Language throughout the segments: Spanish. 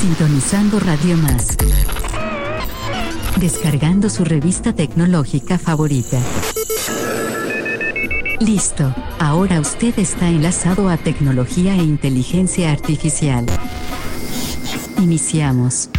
Sintonizando Radio Más. Descargando su revista tecnológica favorita. Listo, ahora usted está enlazado a tecnología e inteligencia artificial. Iniciamos.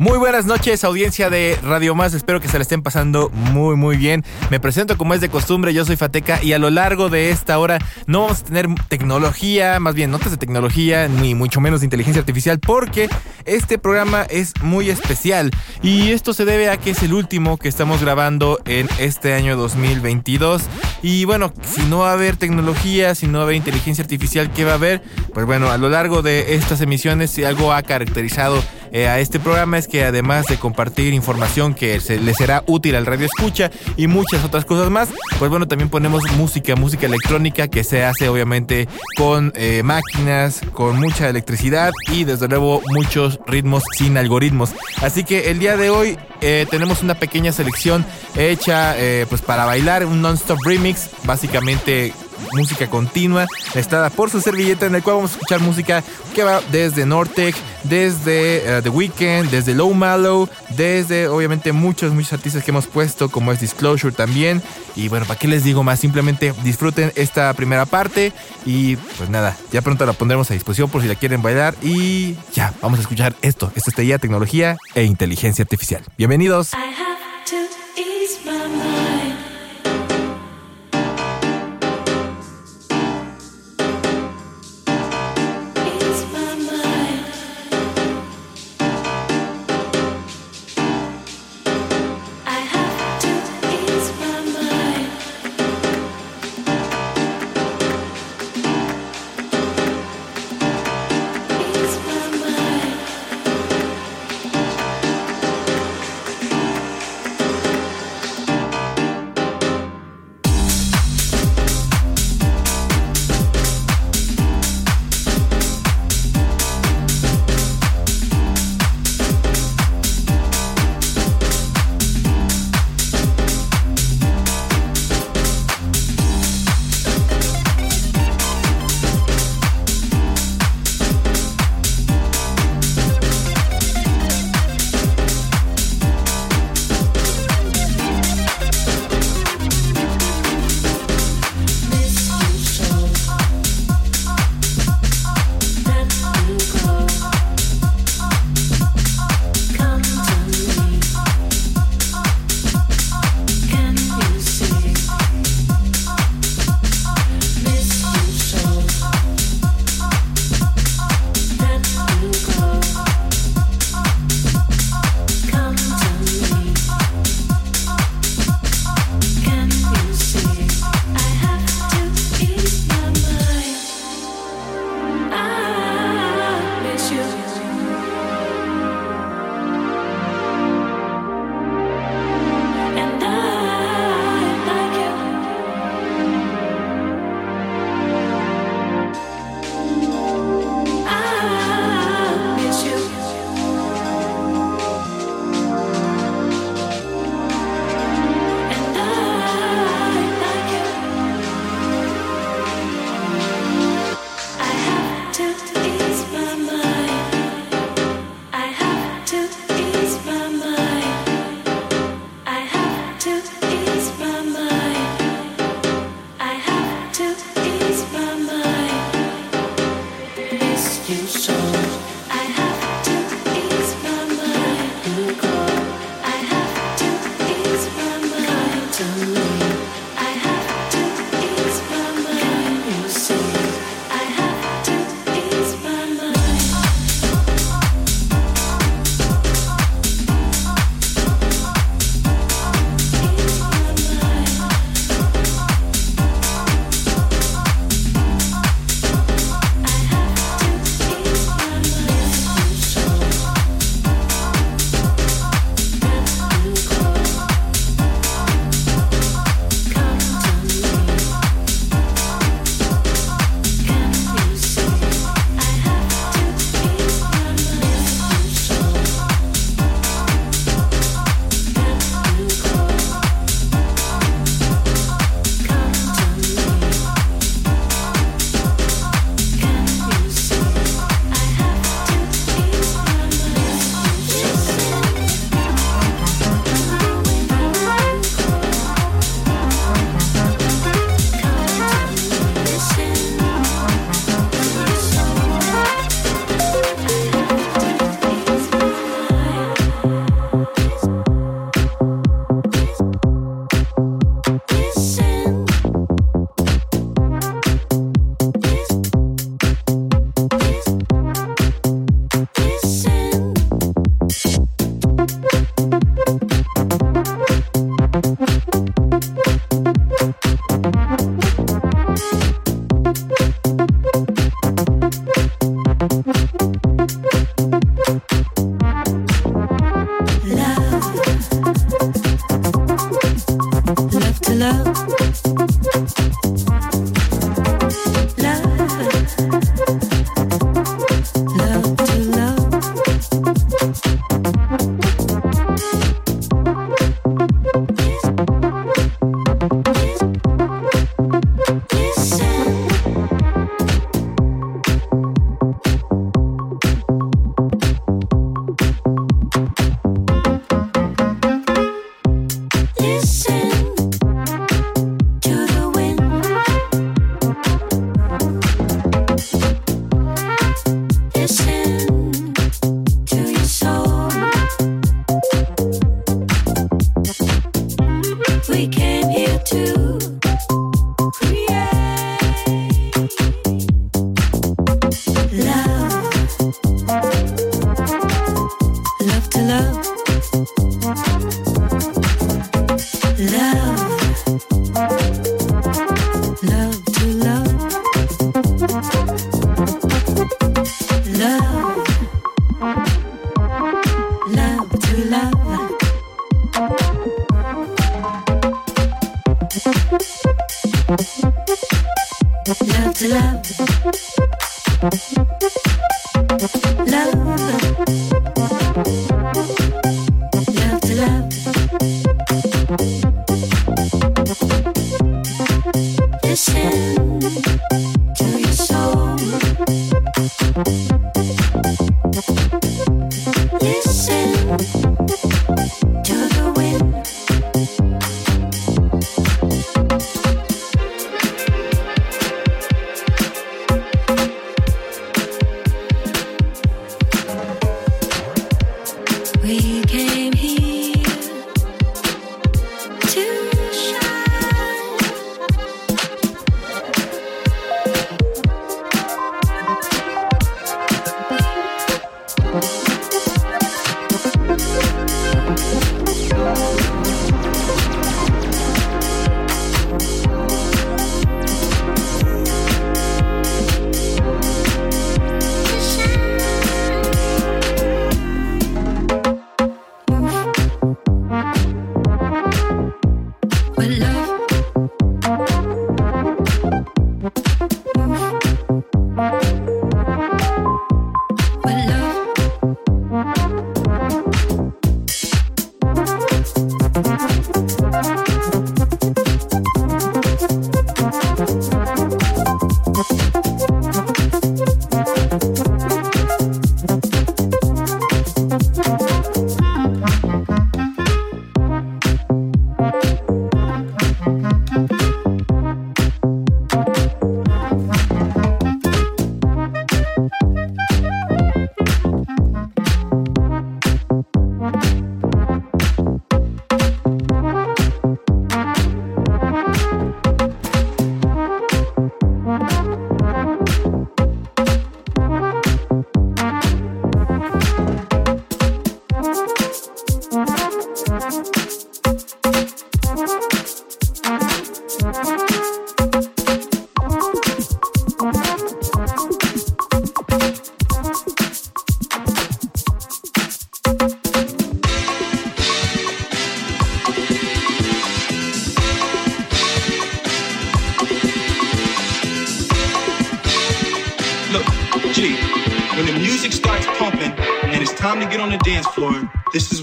Muy buenas noches, audiencia de Radio Más. Espero que se la estén pasando muy, muy bien. Me presento como es de costumbre. Yo soy Fateca y a lo largo de esta hora no vamos a tener tecnología, más bien notas de tecnología, ni mucho menos de inteligencia artificial, porque este programa es muy especial. Y esto se debe a que es el último que estamos grabando en este año 2022. Y bueno, si no va a haber tecnología, si no va a haber inteligencia artificial, ¿qué va a haber? Pues bueno, a lo largo de estas emisiones, si algo ha caracterizado eh, a este programa es que además de compartir información que le será útil al radio escucha y muchas otras cosas más, pues bueno, también ponemos música, música electrónica que se hace obviamente con eh, máquinas, con mucha electricidad y desde luego muchos ritmos sin algoritmos. Así que el día de hoy eh, tenemos una pequeña selección hecha pues para bailar, un non-stop remix, básicamente música continua, estada por su servilleta, en el cual vamos a escuchar música que va desde Nortec, desde eh, The Weeknd, desde Low Mallow, desde obviamente muchos, muchos artistas que hemos puesto, como es Disclosure también. Y bueno, ¿para qué les digo más? Simplemente disfruten esta primera parte y pues nada, ya pronto la pondremos a disposición por si la quieren bailar. Y ya, vamos a escuchar esto. Esto ya tecnología e inteligencia artificial. Bienvenidos.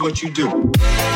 What you do.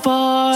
for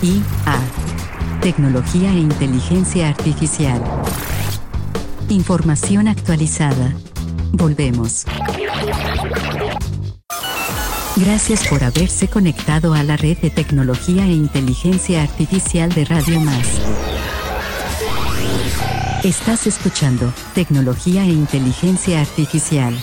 TIA. Tecnología e inteligencia artificial. Información actualizada. Volvemos. Gracias por haberse conectado a la red de tecnología e inteligencia artificial de Radio Más. Estás escuchando Tecnología e Inteligencia Artificial.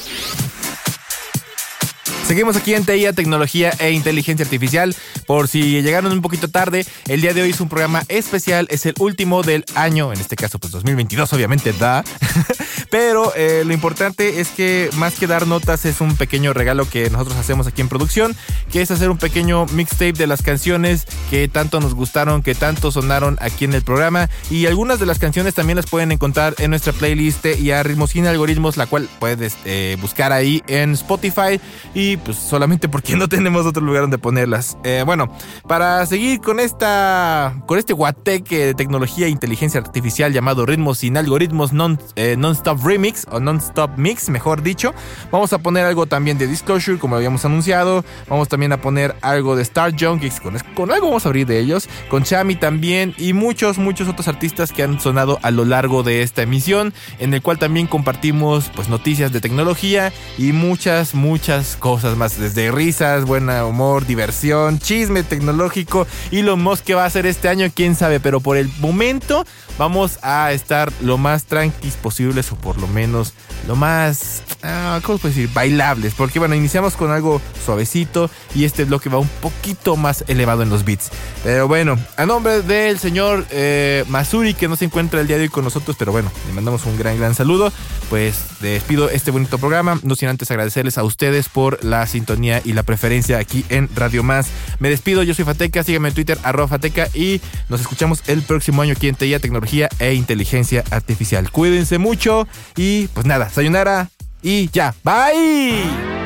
Seguimos aquí en TIA, Tecnología e Inteligencia Artificial. Por si llegaron un poquito tarde, el día de hoy es un programa especial, es el último del año, en este caso pues 2022 obviamente da, pero eh, lo importante es que más que dar notas es un pequeño regalo que nosotros hacemos aquí en producción, que es hacer un pequeño mixtape de las canciones que tanto nos gustaron, que tanto sonaron aquí en el programa. Y algunas de las canciones también las pueden encontrar en nuestra playlist y a Ritmos sin Algoritmos, la cual puedes eh, buscar ahí en Spotify. Y pues solamente porque no tenemos otro lugar donde ponerlas. Eh, bueno, para seguir con esta con este guateque de tecnología e inteligencia artificial llamado Ritmos sin Algoritmos non, eh, Non-Stop Remix o Non-Stop Mix, mejor dicho, vamos a poner algo también de Disclosure, como habíamos anunciado. Vamos también a poner algo de Star Junkies, con, con algo vamos a abrir de ellos, con Chami también y muchos, muchos otros artistas que han sonado a lo largo de esta emisión, en el cual también compartimos pues noticias de tecnología y muchas, muchas cosas más, desde risas, buen humor, diversión, chisme tecnológico y lo más que va a hacer este año, quién sabe, pero por el momento vamos a estar lo más tranquilos posibles o por lo menos lo más, ah, ¿cómo puedo decir? Bailables, porque bueno, iniciamos con algo suavecito y este bloque va un poquito más elevado en los beats. Pero bueno, a nombre del señor eh, Masuri que no se encuentra el día de hoy con nosotros, pero bueno, le mandamos un gran, gran saludo, pues despido este bonito programa, no sin antes agradecerles a ustedes por la sintonía y la preferencia aquí en Radio Más. Me despido, yo soy Fateca, síganme en Twitter, arroba Fateca y nos escuchamos el próximo año aquí en TIA Tecnología e Inteligencia Artificial. Cuídense mucho y pues nada, sayonara y ya. Bye.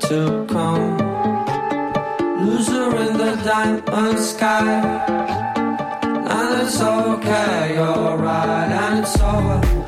to come. Loser in the diamond sky. And it's okay, You're right, and it's over.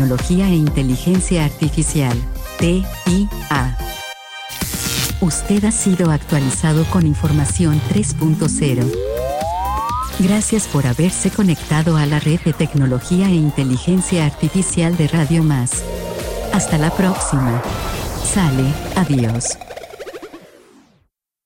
Tecnología e Inteligencia Artificial. TIA. Usted ha sido actualizado con información 3.0. Gracias por haberse conectado a la red de tecnología e inteligencia artificial de Radio Más. Hasta la próxima. Sale, adiós.